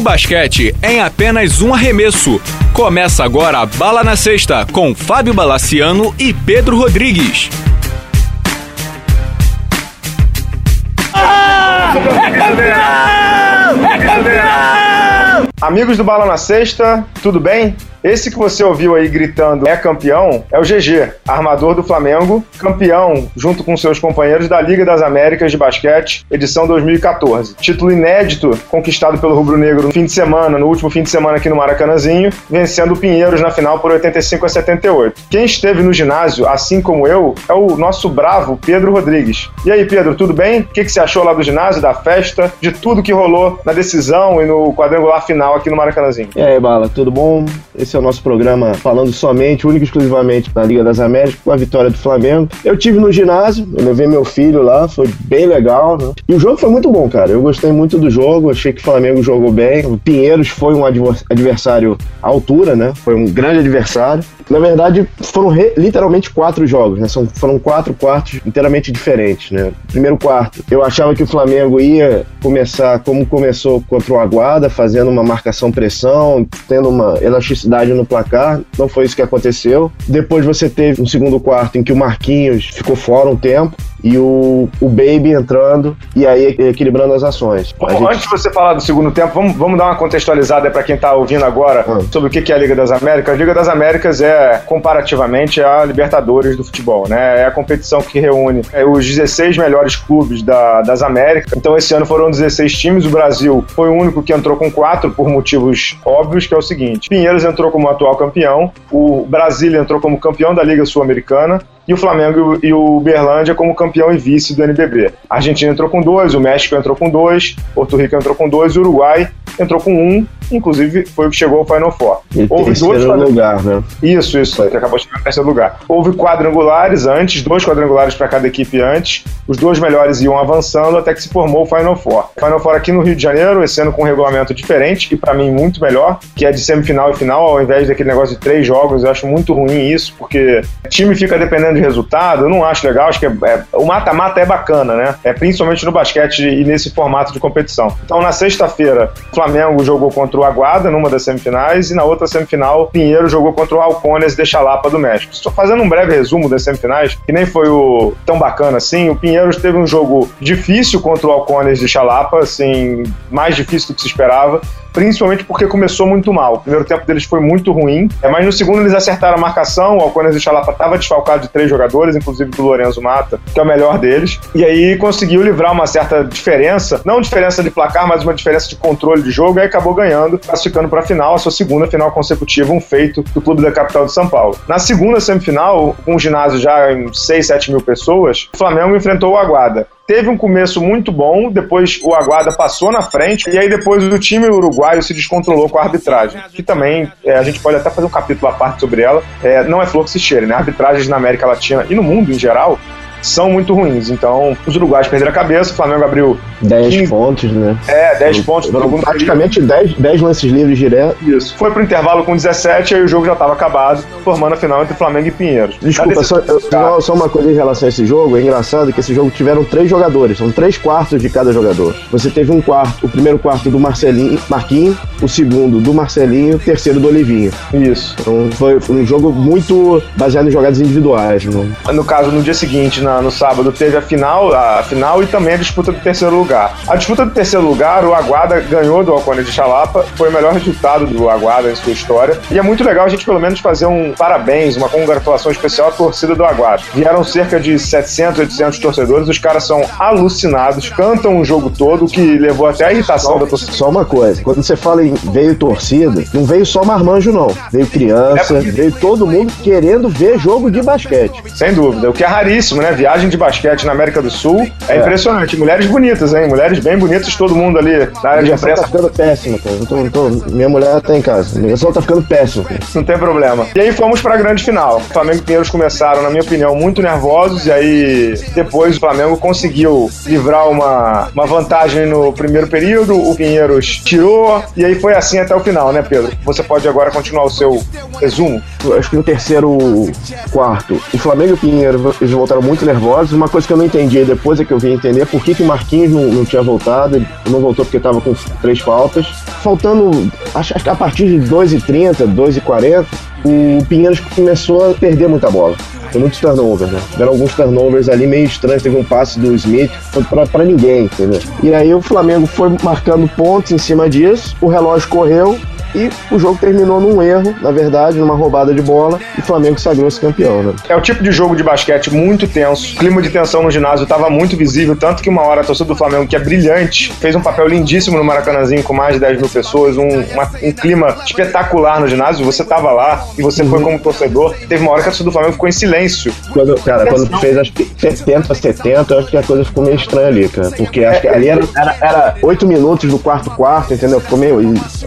Basquete em apenas um arremesso. Começa agora a Bala na Sexta com Fábio Balaciano e Pedro Rodrigues. É campeão! É campeão! Amigos do Bala na Sexta, tudo bem? Esse que você ouviu aí gritando é campeão é o GG, armador do Flamengo, campeão junto com seus companheiros da Liga das Américas de Basquete, edição 2014. Título inédito conquistado pelo Rubro Negro no fim de semana, no último fim de semana aqui no Maracanãzinho, vencendo o Pinheiros na final por 85 a 78. Quem esteve no ginásio, assim como eu, é o nosso bravo Pedro Rodrigues. E aí, Pedro, tudo bem? O que, que você achou lá do ginásio, da festa, de tudo que rolou na decisão e no quadrangular final aqui no Maracanãzinho? E aí, Bala, tudo bom? É o nosso programa falando somente, único e exclusivamente da Liga das Américas, com a vitória do Flamengo. Eu tive no ginásio, eu levei meu filho lá, foi bem legal, né? E o jogo foi muito bom, cara. Eu gostei muito do jogo, achei que o Flamengo jogou bem. O Pinheiros foi um adversário à altura, né? Foi um grande adversário. Na verdade, foram literalmente quatro jogos, né? São, foram quatro quartos inteiramente diferentes, né? Primeiro quarto, eu achava que o Flamengo ia começar como começou contra o Aguada, fazendo uma marcação-pressão, tendo uma elasticidade no placar. Não foi isso que aconteceu. Depois você teve um segundo quarto em que o Marquinhos ficou fora um tempo e o, o Baby entrando e aí equilibrando as ações. Bom, gente... Antes de você falar do segundo tempo, vamos, vamos dar uma contextualizada para quem está ouvindo agora hum. sobre o que é a Liga das Américas. A Liga das Américas é, comparativamente, a Libertadores do futebol, né? É a competição que reúne é, os 16 melhores clubes da, das Américas. Então, esse ano foram 16 times. O Brasil foi o único que entrou com quatro por motivos óbvios, que é o seguinte: Pinheiros entrou como atual campeão, o Brasília entrou como campeão da Liga Sul-Americana, e o Flamengo e o Uberlândia como campeão e vice do NBB. A Argentina entrou com dois, o México entrou com dois, Porto Rico entrou com dois, o Uruguai entrou com um, inclusive foi o que chegou ao Final Four. E Houve dois lugar, né? Isso, isso, que acabou de chegar em terceiro lugar. Houve quadrangulares antes, dois quadrangulares para cada equipe antes. Os dois melhores iam avançando até que se formou o Final Four. O Final Four aqui no Rio de Janeiro, esse ano com um regulamento diferente e para mim muito melhor, que é de semifinal e final, ao invés daquele negócio de três jogos. Eu acho muito ruim isso, porque o time fica dependendo de resultado. Eu não acho legal, acho que é, é, o mata-mata é bacana, né? É principalmente no basquete e nesse formato de competição. Então, na sexta-feira, o Flamengo jogou contra o Aguada numa das semifinais e na outra semifinal, Pinheiro jogou contra o Alcones de Chalapa do México. Estou fazendo um breve resumo das semifinais, que nem foi o tão bacana assim. O Pinheiros teve um jogo difícil contra o Alcones de Chalapa, assim, mais difícil do que se esperava principalmente porque começou muito mal. O primeiro tempo deles foi muito ruim, é, mas no segundo eles acertaram a marcação, o Alcones de Chalapa estava desfalcado de três jogadores, inclusive do Lorenzo Mata, que é o melhor deles, e aí conseguiu livrar uma certa diferença, não diferença de placar, mas uma diferença de controle de jogo, e acabou ganhando, classificando para a final, a sua segunda final consecutiva, um feito do clube da capital de São Paulo. Na segunda semifinal, com um ginásio já em 6, 7 mil pessoas, o Flamengo enfrentou o Aguada teve um começo muito bom, depois o Aguada passou na frente, e aí depois o time uruguaio se descontrolou com a arbitragem, que também é, a gente pode até fazer um capítulo à parte sobre ela. É, não é flor que se cheire, né? Arbitragens na América Latina e no mundo em geral são muito ruins. Então, os uruguaios perderam a cabeça, o Flamengo abriu 10 15... pontos, né? É, 10 pontos. Praticamente 10, 10 lances livres direto. Isso. Foi pro intervalo com 17, aí o jogo já estava acabado, formando a final entre Flamengo e Pinheiros. Desculpa, só, só, só, uma coisa em relação a esse jogo, é engraçado que esse jogo tiveram três jogadores, são três quartos de cada jogador. Você teve um quarto, o primeiro quarto do Marcelinho, Marquinho, o segundo do Marcelinho, o terceiro do Olivinho. Isso. Então foi, foi um jogo muito baseado em jogadas individuais. Né? No caso, no dia seguinte, na, no sábado, teve a final, a final e também a disputa do terceiro lugar. A disputa do terceiro lugar, o Aguada ganhou do Alcone de Chalapa, foi o melhor resultado do Aguada em sua história. E é muito legal a gente, pelo menos, fazer um parabéns, uma congratulação especial à torcida do Aguada. Vieram cerca de 700, 800 torcedores, os caras são alucinados, cantam o jogo todo, o que levou até a irritação só, da torcida. Só uma coisa, quando você fala em veio torcida, não veio só marmanjo, não. Veio criança, é veio todo mundo querendo ver jogo de basquete. Sem dúvida, o que é raríssimo, né? Viagem de basquete na América do Sul é, é. impressionante. Mulheres bonitas, hein? Mulheres bem bonitas, todo mundo ali na área de imprensa. tá ficando péssimo, cara. Tô, tô, minha mulher tá em casa. Minha só tá ficando péssimo. Cara. Não tem problema. E aí fomos pra grande final. Flamengo e Pinheiros começaram, na minha opinião, muito nervosos. E aí depois o Flamengo conseguiu livrar uma, uma vantagem no primeiro período. O Pinheiros tirou. E aí foi assim até o final, né, Pedro? Você pode agora continuar o seu resumo. Eu acho que no terceiro quarto, o Flamengo e o Pinheiros voltaram muito nervosos. Uma coisa que eu não entendi depois é que eu vim entender por que, que o Marquinhos não, não tinha voltado. Ele não voltou porque estava com três faltas. Faltando, acho que a partir de 2h30, 2h40, o Pinheiros começou a perder muita bola. Tem muitos turnovers, né? Deram alguns turnovers ali meio estranhos. Teve um passe do Smith pra ninguém, entendeu? E aí o Flamengo foi marcando pontos em cima disso. O relógio correu e o jogo terminou num erro, na verdade, numa roubada de bola, e o Flamengo sagrou-se campeão, né? É o tipo de jogo de basquete muito tenso, o clima de tensão no ginásio estava muito visível, tanto que uma hora a torcida do Flamengo, que é brilhante, fez um papel lindíssimo no Maracanãzinho com mais de 10 mil pessoas, um, uma, um clima espetacular no ginásio, você estava lá e você uhum. foi como torcedor, teve uma hora que a torcida do Flamengo ficou em silêncio. Quando, cara, quando fez que 70, 70, acho que a coisa ficou meio estranha ali, cara, porque acho que ali era, era, era 8 minutos do quarto quarto, entendeu? Ficou meio...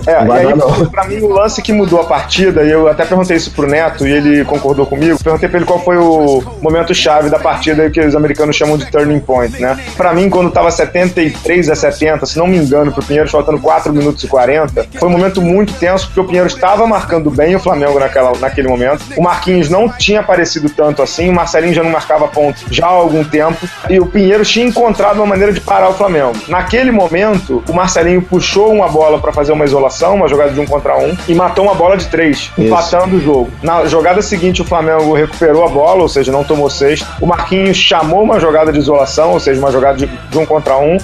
É, e aí, pra mim, o lance que mudou a partida, e eu até perguntei isso pro Neto, e ele concordou comigo, perguntei pra ele qual foi o momento chave da partida que os americanos chamam de turning point, né? Pra mim, quando tava 73 a 70, se não me engano, pro Pinheiro, faltando 4 minutos e 40, foi um momento muito tenso, porque o Pinheiro estava marcando bem o Flamengo naquela, naquele momento. O Marquinhos não tinha aparecido tanto assim, o Marcelinho já não marcava ponto já há algum tempo, e o Pinheiro tinha encontrado uma maneira de parar o Flamengo. Naquele momento, o Marcelinho puxou uma bola para fazer uma isolação, uma jogada de um contra um, um e matou uma bola de três, Isso. empatando o jogo. Na jogada seguinte, o Flamengo recuperou a bola, ou seja, não tomou sexto. O Marquinhos chamou uma jogada de isolação, ou seja, uma jogada de, de um contra um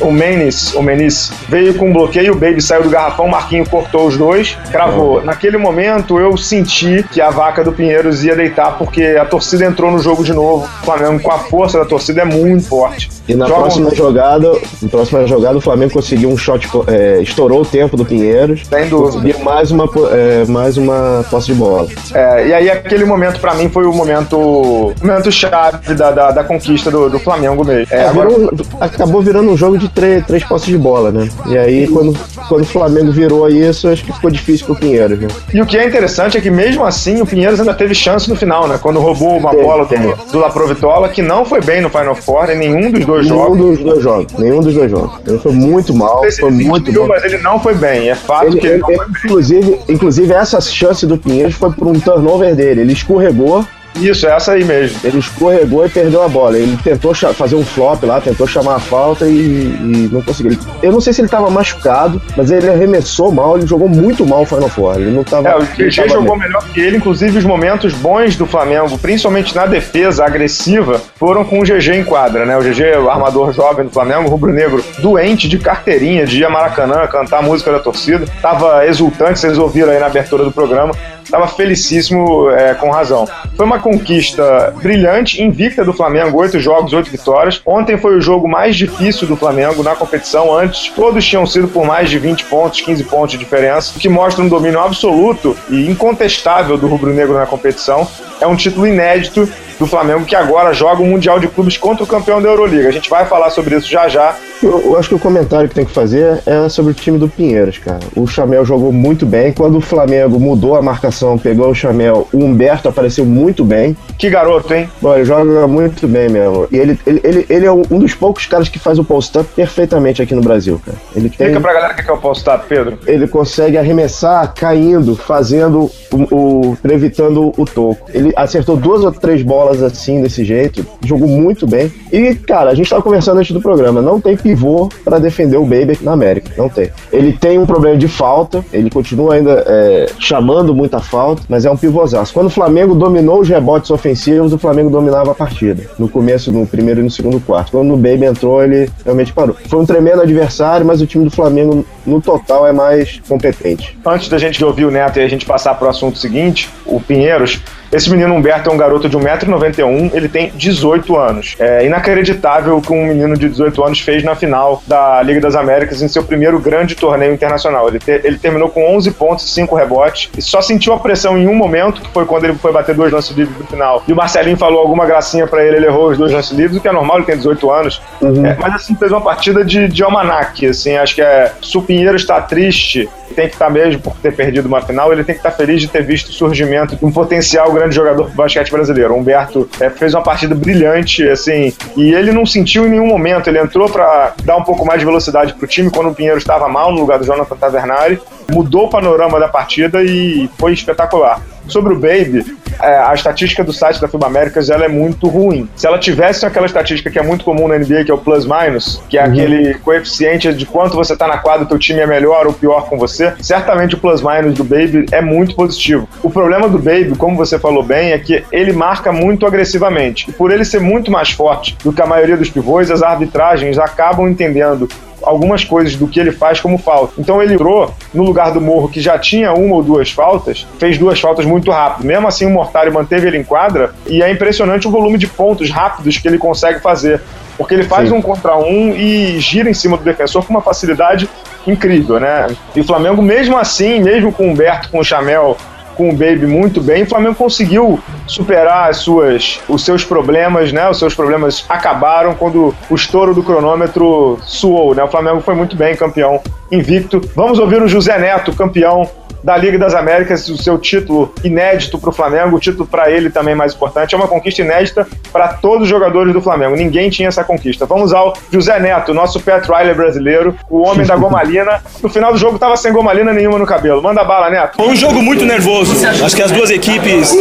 o Menes, o Menis veio com um bloqueio, o Baby saiu do garrafão, o Marquinho cortou os dois, cravou. Naquele momento eu senti que a vaca do Pinheiros ia deitar porque a torcida entrou no jogo de novo. O Flamengo com a força da torcida é muito forte. E na Joga próxima um... jogada, na próxima jogada o Flamengo conseguiu um shot, é, estourou o tempo do Pinheiros. Sem dúvida. Conseguiu mais uma, é, mais uma posse de bola. É, e aí aquele momento para mim foi o momento, momento chave da, da, da conquista do, do Flamengo mesmo. É, agora... virou, acabou virando um jogo jogo de três, três posses de bola, né? E aí, quando, quando o Flamengo virou isso, acho que ficou difícil pro Pinheiros, né? E o que é interessante é que, mesmo assim, o Pinheiros ainda teve chance no final, né? Quando roubou uma bola do, do Laprovitola, que não foi bem no Final Four em nenhum dos dois nenhum jogos. Nenhum dos dois jogos. Nenhum dos dois jogos. Ele foi muito mal, foi muito mal. Mas ele não foi bem. É fato ele, que ele, ele foi inclusive. Inclusive, essa chance do Pinheiros foi por um turnover dele. Ele escorregou isso, essa aí mesmo. Ele escorregou e perdeu a bola. Ele tentou fazer um flop lá, tentou chamar a falta e, e não conseguiu. Eu não sei se ele estava machucado, mas ele arremessou mal, ele jogou muito mal o Final Four. Ele não tava. É, o GG jogou melhor que ele, inclusive os momentos bons do Flamengo, principalmente na defesa agressiva, foram com o GG em quadra, né? O GG, o armador jovem do Flamengo, rubro-negro, doente de carteirinha, de ir a Maracanã, cantar a música da torcida. Tava exultante, vocês ouviram aí na abertura do programa estava felicíssimo é, com razão. Foi uma conquista brilhante, invicta do Flamengo, oito jogos, oito vitórias. Ontem foi o jogo mais difícil do Flamengo na competição. Antes, todos tinham sido por mais de 20 pontos, 15 pontos de diferença, o que mostra um domínio absoluto e incontestável do rubro-negro na competição. É um título inédito do Flamengo que agora joga o Mundial de Clubes contra o campeão da Euroliga. A gente vai falar sobre isso já já. Eu, eu, acho que o comentário que tem que fazer é sobre o time do Pinheiros, cara. O Chamel jogou muito bem. Quando o Flamengo mudou a marcação, pegou o Chamel, o Humberto apareceu muito bem. Que garoto, hein? Bom, ele joga muito bem mesmo. E ele, ele, ele, ele é um dos poucos caras que faz o post-up perfeitamente aqui no Brasil, cara. Ele tem... Explica pra galera o que é o post-up, Pedro. Ele consegue arremessar caindo, fazendo o, o, o toco. Ele acertou duas ou três bolas assim, desse jeito, jogou muito bem. E, cara, a gente tava conversando antes do programa, não tem pivô para defender o Baby na América, não tem. Ele tem um problema de falta, ele continua ainda é, chamando muita falta, mas é um pivôzaço. Quando o Flamengo dominou os rebotes ofensivos, o Flamengo dominava a partida. No começo, no primeiro e no segundo quarto. Quando o Baby entrou, ele realmente parou. Foi um tremendo adversário, mas o time do Flamengo, no total, é mais competente. Antes da gente ouvir o Neto e a gente passar para o assunto seguinte, o Pinheiros esse menino Humberto é um garoto de 1,91m, ele tem 18 anos. É inacreditável o que um menino de 18 anos fez na final da Liga das Américas em seu primeiro grande torneio internacional. Ele, te, ele terminou com 11 pontos e 5 rebotes e só sentiu a pressão em um momento, que foi quando ele foi bater dois lances livres no final. E o Marcelinho falou alguma gracinha para ele, ele errou os dois lances livres, o que é normal, ele tem 18 anos. Uhum. É, mas assim, fez uma partida de, de almanac, assim, acho que é, se o Pinheiro está triste, tem que estar mesmo por ter perdido uma final, ele tem que estar feliz de ter visto o surgimento de um potencial grande jogador do basquete brasileiro. O Humberto é, fez uma partida brilhante, assim, e ele não sentiu em nenhum momento. Ele entrou para dar um pouco mais de velocidade para o time quando o Pinheiro estava mal no lugar do Jonathan Tavernari, mudou o panorama da partida e foi espetacular. Sobre o Baby, é, a estatística do site da FIBA Américas ela é muito ruim. Se ela tivesse aquela estatística que é muito comum na NBA, que é o plus-minus, que é uhum. aquele coeficiente de quanto você tá na quadra, teu time é melhor ou pior com você, certamente o plus-minus do Baby é muito positivo. O problema do Baby, como você falou bem, é que ele marca muito agressivamente. E por ele ser muito mais forte do que a maioria dos pivôs, as arbitragens acabam entendendo algumas coisas do que ele faz como falta. Então ele entrou no lugar do Morro, que já tinha uma ou duas faltas, fez duas faltas muito rápido. Mesmo assim, o Mortário manteve ele em quadra e é impressionante o volume de pontos rápidos que ele consegue fazer. Porque ele faz Sim. um contra um e gira em cima do defensor com uma facilidade incrível, né? E o Flamengo, mesmo assim, mesmo com o Humberto, com o Chamel com o Baby muito bem. O Flamengo conseguiu superar as suas, os seus problemas, né? Os seus problemas acabaram quando o estouro do cronômetro suou, né? O Flamengo foi muito bem, campeão invicto. Vamos ouvir o José Neto, campeão da Liga das Américas, o seu título inédito para o Flamengo, o título para ele também mais importante. É uma conquista inédita para todos os jogadores do Flamengo. Ninguém tinha essa conquista. Vamos ao José Neto, nosso Pat Riley brasileiro, o homem da gomalina. No final do jogo estava sem gomalina nenhuma no cabelo. Manda bala, Neto. Foi um jogo muito nervoso. Acho que as duas equipes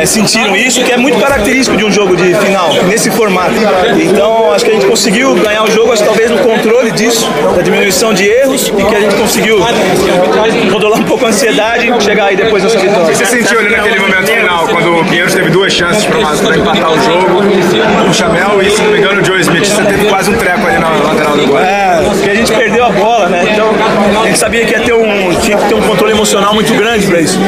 é, sentiram isso, que é muito característico de um jogo de final, nesse formato. Então, acho que a gente conseguiu ganhar o jogo, acho que talvez no controle disso, da diminuição de erros, e que a gente conseguiu controlar um pouco a ansiedade ansiedade chegar aí depois nessa vitória. Você sentiu ali naquele momento final, quando o Pinheiros teve duas chances para empatar o jogo, o Chamel e, se não me engano, o Joe Smith. Você teve quase um treco ali na lateral do gol. É, porque a gente perdeu a bola, né? Então a gente sabia que ia ter um, tinha que ter um controle emocional muito grande para isso.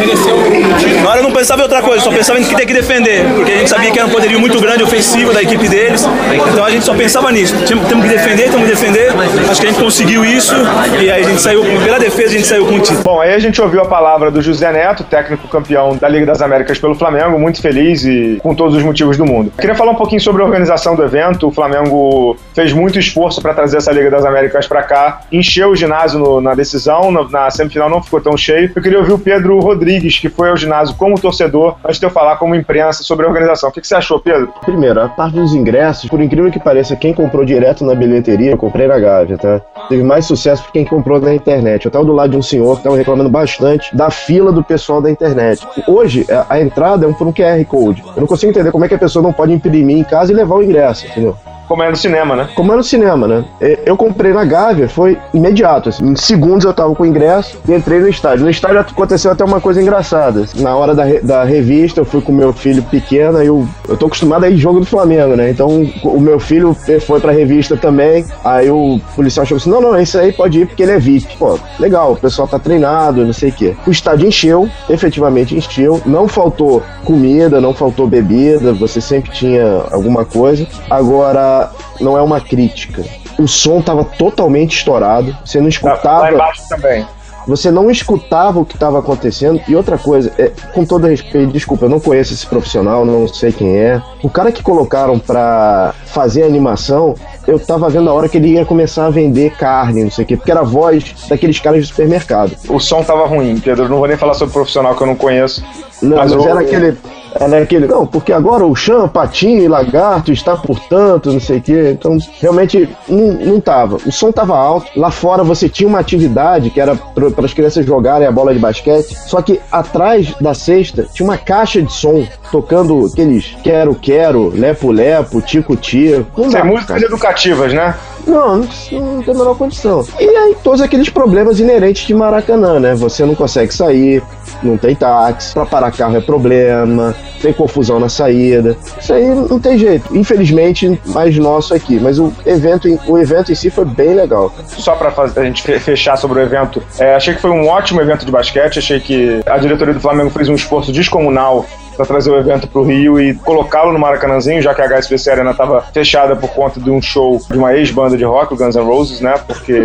Na hora eu não pensava em outra coisa, só pensava em ter que defender, porque a gente sabia que era um poderio muito grande ofensivo da equipe deles. Então a gente só pensava nisso. Temos que defender, temos que defender. Acho que a gente conseguiu isso e aí a gente saiu, pela defesa a gente saiu com o título. Bom, aí a gente ouviu a palavra do José Neto, técnico campeão da Liga das Américas pelo Flamengo, muito feliz e com todos os motivos do mundo. Queria falar um pouquinho sobre a organização do evento. O Flamengo fez muito esforço para trazer essa Liga das Américas para cá, encheu o ginásio no, na decisão, no, na semifinal não ficou tão cheio. Eu queria ouvir o Pedro Rodrigues, que foi ao ginásio como torcedor, antes de eu falar como imprensa sobre a organização. O que, que você achou, Pedro? Primeiro, a parte dos ingressos, por incrível que pareça, quem comprou direto na bilheteria, eu comprei na Gávea, tá? Teve mais sucesso que quem comprou na internet. Eu tava do lado de um senhor que tava reclamando bastante da fila do pessoal da internet. Hoje, a, entrada é por um QR Code. Eu não consigo entender como é que a pessoa não pode imprimir em casa e levar o ingresso, entendeu? Como é no cinema, né? Como é no cinema, né? Eu comprei na Gávea, foi imediato. Assim. Em segundos eu tava com o ingresso e entrei no estádio. No estádio aconteceu até uma coisa engraçada. Na hora da, da revista, eu fui com meu filho pequeno, e eu, eu tô acostumado a ir jogo do Flamengo, né? Então o meu filho foi pra revista também. Aí o policial chegou assim: não, não, esse aí pode ir porque ele é VIP. Pô, legal, o pessoal tá treinado, não sei o quê. O estádio encheu, efetivamente encheu. Não faltou comida, não faltou bebida, você sempre tinha alguma coisa. Agora, não é uma crítica. O som tava totalmente estourado, você não escutava. Lá também. Você não escutava o que estava acontecendo. E outra coisa, é, com todo respeito, desculpa, eu não conheço esse profissional, não sei quem é. O cara que colocaram pra fazer a animação, eu tava vendo a hora que ele ia começar a vender carne, não sei o quê, porque era a voz daqueles caras de supermercado. O som tava ruim, Pedro. Não vou nem falar sobre profissional que eu não conheço. Não, mas, mas era aquele ela é aquele, não, porque agora o chão, patinho e lagarto está por tanto, não sei o quê. Então, realmente, não, não tava. O som tava alto. Lá fora você tinha uma atividade que era para as crianças jogarem a bola de basquete. Só que atrás da cesta tinha uma caixa de som tocando aqueles quero, quero, lepo, lepo, tico, tico. Não dá, músicas educativas, né? Não, não, não tem a menor condição. E aí, todos aqueles problemas inerentes de Maracanã, né? Você não consegue sair, não tem táxi, pra parar carro é problema, tem confusão na saída. Isso aí não tem jeito. Infelizmente, mais nosso aqui. Mas o evento, o evento em si foi bem legal. Só fazer, a gente fechar sobre o evento, é, achei que foi um ótimo evento de basquete. Achei que a diretoria do Flamengo fez um esforço descomunal para trazer o evento para o Rio e colocá-lo no Maracanãzinho, já que a HSBC Arena estava fechada por conta de um show de uma ex-banda de rock, o Guns N' Roses, né? Porque.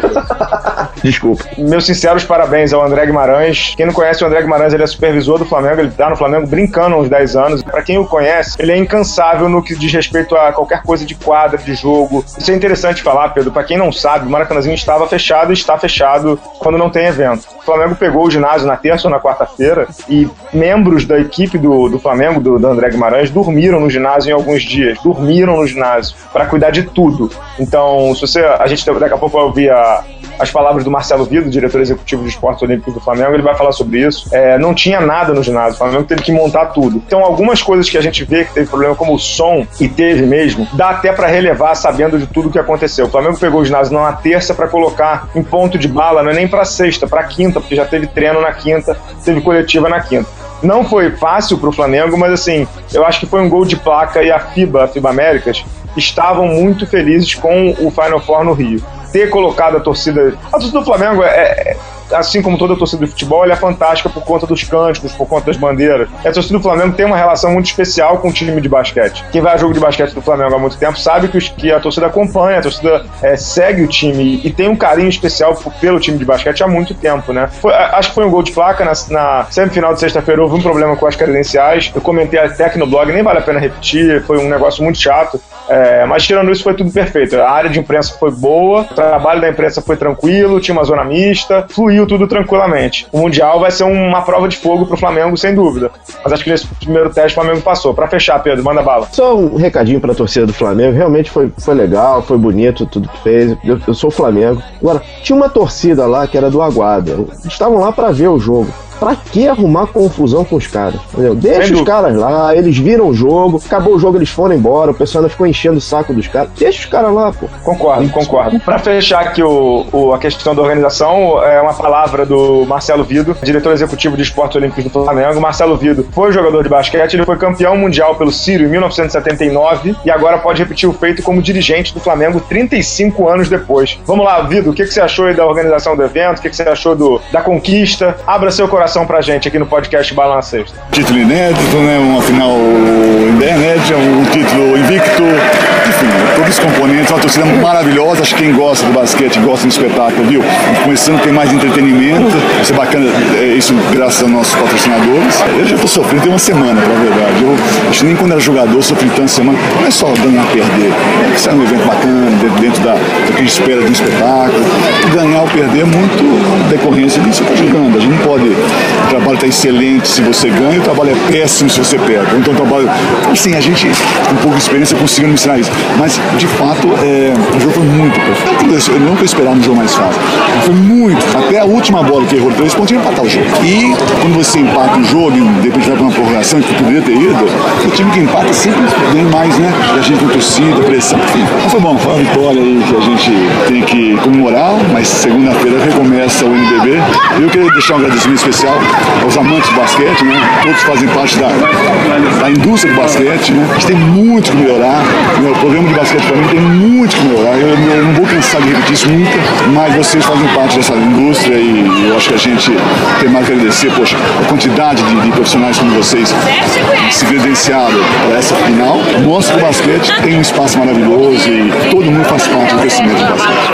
Desculpa. Meus sinceros parabéns ao André Guimarães. Quem não conhece o André Guimarães, ele é supervisor do Flamengo, ele tá no Flamengo brincando há uns 10 anos. Para quem o conhece, ele é incansável no que diz respeito a qualquer coisa de quadra, de jogo. Isso é interessante falar, Pedro. Para quem não sabe, o Maracanãzinho estava fechado e está fechado quando não tem evento. O Flamengo pegou o ginásio na terça ou na quarta-feira e membros da equipe do, do Flamengo, do, do André Guimarães, dormiram no ginásio em alguns dias, dormiram no ginásio para cuidar de tudo. Então, se você, a gente daqui a pouco vai ouvir a, as palavras do Marcelo Vido, diretor executivo de esportes olímpicos do Flamengo, ele vai falar sobre isso. É, não tinha nada no ginásio, o Flamengo teve que montar tudo. Então, algumas coisas que a gente vê que teve problema, como o som, e teve mesmo, dá até para relevar sabendo de tudo que aconteceu. O Flamengo pegou o ginásio numa terça para colocar em ponto de bala, não é nem para sexta, para quinta, porque já teve treino na quinta, teve coletiva na quinta. Não foi fácil para o Flamengo, mas assim, eu acho que foi um gol de placa e a FIBA, a FIBA Américas, estavam muito felizes com o Final Four no Rio. Ter colocado a torcida. A torcida do Flamengo é, é assim como toda a torcida de futebol, ela é fantástica por conta dos cânticos, por conta das bandeiras. E a torcida do Flamengo tem uma relação muito especial com o time de basquete. Quem vai a jogo de basquete do Flamengo há muito tempo sabe que, os, que a torcida acompanha, a torcida é, segue o time e tem um carinho especial pelo time de basquete há muito tempo, né? Foi, acho que foi um gol de placa na, na semifinal de sexta-feira, houve um problema com as credenciais. Eu comentei até aqui no blog, nem vale a pena repetir, foi um negócio muito chato. É, mas tirando isso, foi tudo perfeito. A área de imprensa foi boa, o trabalho da imprensa foi tranquilo, tinha uma zona mista, fluiu tudo tranquilamente. O Mundial vai ser uma prova de fogo pro Flamengo, sem dúvida. Mas acho que nesse primeiro teste o Flamengo passou. Para fechar, Pedro, manda bala. Só um recadinho pra torcida do Flamengo. Realmente foi, foi legal, foi bonito tudo que fez. Eu, eu sou Flamengo. Agora, tinha uma torcida lá que era do Aguada. Eles estavam lá para ver o jogo. Pra que arrumar confusão com os caras? Entendeu? Deixa os caras lá, eles viram o jogo, acabou o jogo, eles foram embora, o pessoal ainda ficou enchendo o saco dos caras. Deixa os caras lá, pô. Concordo, concordo. Pra fechar aqui o, o, a questão da organização, é uma palavra do Marcelo Vido, diretor executivo de esportes olímpicos do Flamengo. Marcelo Vido foi jogador de basquete, ele foi campeão mundial pelo Sírio em 1979 e agora pode repetir o feito como dirigente do Flamengo 35 anos depois. Vamos lá, Vido, o que, que você achou aí da organização do evento? O que, que você achou do, da conquista? Abra seu coração coração pra gente aqui no podcast Bala na Sexta. Título inédito, né? Uma final inédita, um título invicto, enfim, todos os componentes, uma torcida maravilhosa. Acho que quem gosta do basquete gosta do espetáculo, viu? Começando tem mais entretenimento, isso é bacana, é isso graças aos nossos patrocinadores. Eu já tô sofrendo tem uma semana, pra verdade. Eu acho que nem quando era jogador sofri tanta semana. Não é só ganhar perder. Isso é um evento bacana, dentro, dentro da, do que a gente espera de um espetáculo. Ganhar ou perder é muito decorrência disso que tá jogando. A gente não pode o trabalho está excelente se você ganha, o trabalho é péssimo se você perde. Então, o trabalho. Assim, a gente, com pouca experiência, conseguiu ensinar isso. Mas, de fato, é, o jogo foi muito perfeito. Eu nunca esperava um jogo mais fácil. Foi muito. Até a última bola que errou três pontos ia empatar o jogo. E quando você empata o jogo, de repente vai para uma prorrogação que poderia ter ido, o time que empata sempre ganha mais, né? E a gente com torcida, pressão, enfim. Mas foi bom, foi uma vitória aí que a gente tem que comemorar, mas segunda-feira recomeça o NBB. Eu queria deixar um agradecimento especial especial aos amantes do basquete, né? Todos fazem parte da, da indústria do basquete, né? A gente tem muito que melhorar. Né? O programa de basquete para mim tem muito que melhorar. Eu, eu, não vou cansar de repetir isso nunca, mas vocês fazem parte dessa indústria e eu acho que a gente tem mais que agradecer, poxa, a quantidade de, de profissionais como vocês se credenciaram para essa final. Mostra que o basquete tem um espaço maravilhoso e todo mundo faz parte do crescimento do basquete.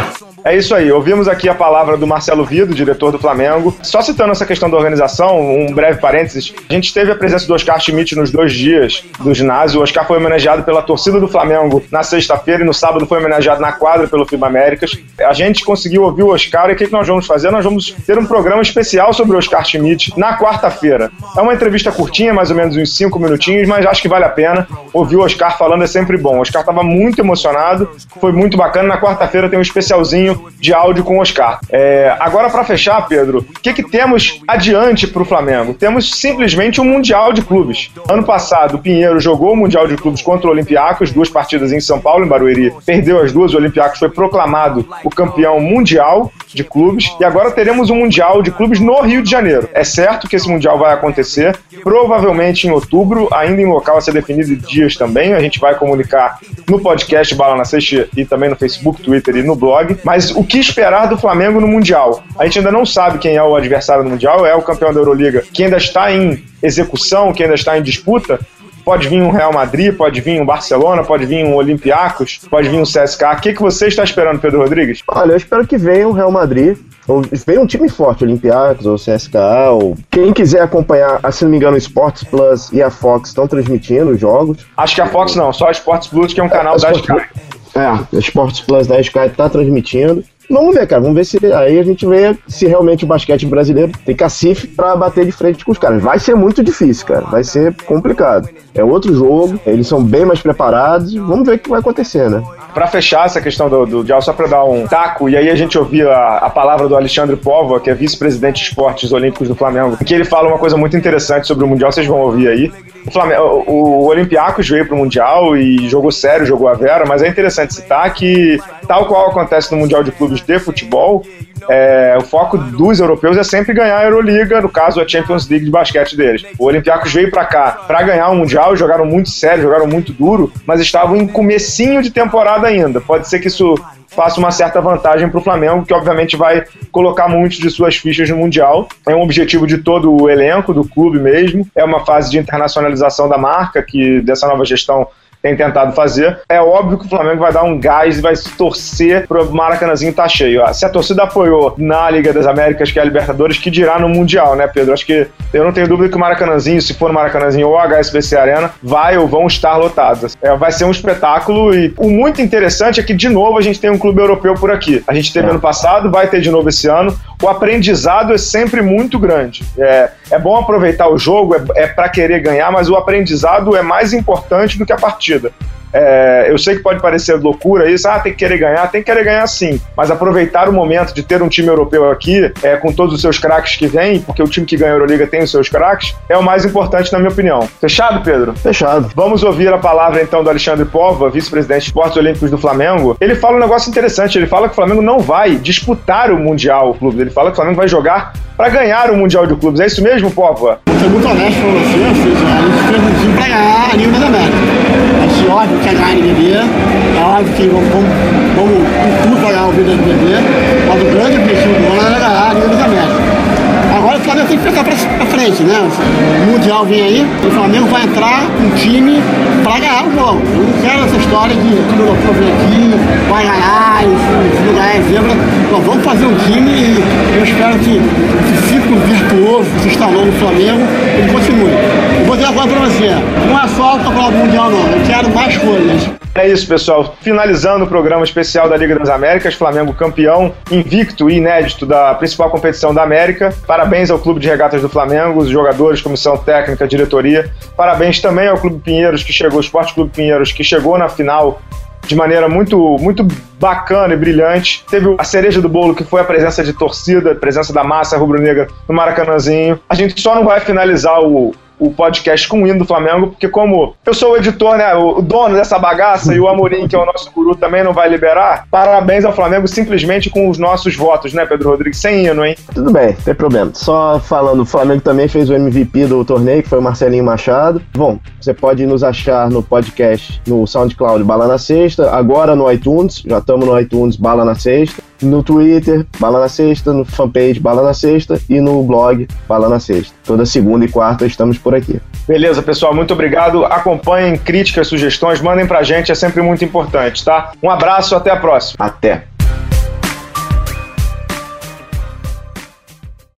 É isso aí, ouvimos aqui a palavra do Marcelo Vido, diretor do Flamengo. Só citando essa questão da organização, um breve parênteses, a gente teve a presença do Oscar Schmidt nos dois dias do ginásio. O Oscar foi homenageado pela torcida do Flamengo na sexta-feira e no sábado foi homenageado na quadra pelo FIBA Américas. A gente conseguiu ouvir o Oscar e o que nós vamos fazer? Nós vamos ter um programa especial sobre o Oscar Schmidt na quarta-feira. É uma entrevista curtinha, mais ou menos uns cinco minutinhos, mas acho que vale a pena. Ouvir o Oscar falando é sempre bom. O Oscar estava muito emocionado, foi muito bacana. Na quarta-feira tem um especialzinho de áudio com o Oscar. É, agora, para fechar, Pedro, o que, que temos adiante para o Flamengo? Temos simplesmente um Mundial de Clubes. Ano passado, o Pinheiro jogou o Mundial de Clubes contra o Olympiacos, duas partidas em São Paulo, em Barueri. Perdeu as duas, o Olympiacos foi proclamado o campeão mundial de clubes. E agora teremos um Mundial de Clubes no Rio de Janeiro. É certo que esse Mundial vai acontecer, provavelmente em outubro, ainda em local a ser definido dias também. A gente vai comunicar no podcast Bala na Sexta e também no Facebook, Twitter e no blog. Mas mas o que esperar do Flamengo no Mundial? A gente ainda não sabe quem é o adversário no Mundial, é o campeão da Euroliga, que ainda está em execução, que ainda está em disputa. Pode vir um Real Madrid, pode vir um Barcelona, pode vir um Olympiacos, pode vir um CSK. O que, que você está esperando, Pedro Rodrigues? Olha, eu espero que venha um Real Madrid. Ou venha um time forte, Olympiacos ou CSKA, ou quem quiser acompanhar, se não me engano, o Sports Plus e a Fox estão transmitindo os jogos. Acho que a Fox não, só a Sports Plus, que é um canal é, da Sky. É, Esportes Plus da Sky tá transmitindo. Vamos ver, cara. Vamos ver se aí a gente vê se realmente o basquete brasileiro tem cacife para bater de frente com os caras. Vai ser muito difícil, cara. Vai ser complicado. É outro jogo, eles são bem mais preparados. Vamos ver o que vai acontecer, né? Para fechar essa questão do, do Mundial, só para dar um taco, e aí a gente ouvia a, a palavra do Alexandre Póvoa, que é vice-presidente de esportes olímpicos do Flamengo, que ele fala uma coisa muito interessante sobre o Mundial, vocês vão ouvir aí. O, Flamengo, o, o Olympiacos veio o Mundial e jogou sério, jogou a vera, mas é interessante citar que, tal qual acontece no Mundial de Clubes de Futebol, é, o foco dos europeus é sempre ganhar a Euroliga, no caso a Champions League de basquete deles. O Olympiacos veio para cá para ganhar o Mundial, jogaram muito sério, jogaram muito duro, mas estavam em comecinho de temporada ainda. Pode ser que isso faça uma certa vantagem para o Flamengo, que obviamente vai colocar muitos de suas fichas no Mundial. É um objetivo de todo o elenco, do clube mesmo. É uma fase de internacionalização da marca, que dessa nova gestão tem tentado fazer. É óbvio que o Flamengo vai dar um gás e vai se torcer pro Maracanãzinho tá cheio. Se a torcida apoiou na Liga das Américas, que é a Libertadores, que dirá no Mundial, né, Pedro? Acho que eu não tenho dúvida que o Maracanãzinho, se for no Maracanãzinho ou HSBC Arena, vai ou vão estar lotados. É, vai ser um espetáculo e o muito interessante é que, de novo, a gente tem um clube europeu por aqui. A gente teve é. ano passado, vai ter de novo esse ano. O aprendizado é sempre muito grande. É, é bom aproveitar o jogo, é, é para querer ganhar, mas o aprendizado é mais importante do que a partida. É, eu sei que pode parecer loucura isso, ah, tem que querer ganhar, tem que querer ganhar sim, mas aproveitar o momento de ter um time europeu aqui, é, com todos os seus craques que vêm, porque o time que ganha a Euroliga tem os seus craques, é o mais importante na minha opinião. Fechado, Pedro? Fechado. Vamos ouvir a palavra então do Alexandre Pova, vice-presidente de esportes olímpicos do Flamengo. Ele fala um negócio interessante, ele fala que o Flamengo não vai disputar o Mundial, o clube. Ele fala que o Flamengo vai jogar para ganhar o Mundial de Clubes. É isso mesmo, Pova? Vou ser muito honesto com você, a gente fez um time para ganhar a Liga das Américas. Acho óbvio que é ganhar a NBB, é óbvio que vamos, vamos, vamos ganhar o Vida NBB, mas o grande objetivo do ano era ganhar a Liga das Américas. Agora o Flamengo tem que pensar pra, pra frente, né? O Mundial vem aí, o Flamengo vai entrar um time pra ganhar o jogo. Eu não quero essa história de tudo europeu vem aqui, vai ganhar, e se não é zebra. Nós vamos fazer um time e eu espero que esse ciclo virtuoso que se instalou no Flamengo, ele continue. Eu vou dizer agora pra você, não é só o Mundial não, eu quero mais coisas. É isso, pessoal. Finalizando o programa especial da Liga das Américas, Flamengo campeão, invicto e inédito da principal competição da América. Parabéns ao Clube de Regatas do Flamengo, os jogadores, comissão técnica, diretoria. Parabéns também ao Clube Pinheiros, que chegou, Esporte Clube Pinheiros, que chegou na final de maneira muito, muito bacana e brilhante. Teve a cereja do bolo, que foi a presença de torcida, a presença da massa rubro-negra no Maracanãzinho. A gente só não vai finalizar o, o podcast com o hino do Flamengo, porque como eu sou o editor, né, o dono dessa bagaça e o Amorim, que é o nosso guru, também não vai liberar, parabéns ao Flamengo simplesmente com os nossos votos, né, Pedro Rodrigues? Sem hino, hein? Tudo bem, tem problema. Só falando, o Flamengo também fez o MVP do torneio, que foi o Marcelinho Machado. Bom, você pode nos achar no podcast, no SoundCloud Bala na Sexta, agora no iTunes, já estamos no iTunes Bala na Sexta no Twitter, Bala na Sexta, no fanpage Bala na Sexta e no blog Bala na Sexta. Toda segunda e quarta estamos por aqui. Beleza, pessoal, muito obrigado. Acompanhem críticas, sugestões, mandem pra gente, é sempre muito importante, tá? Um abraço, até a próxima. Até.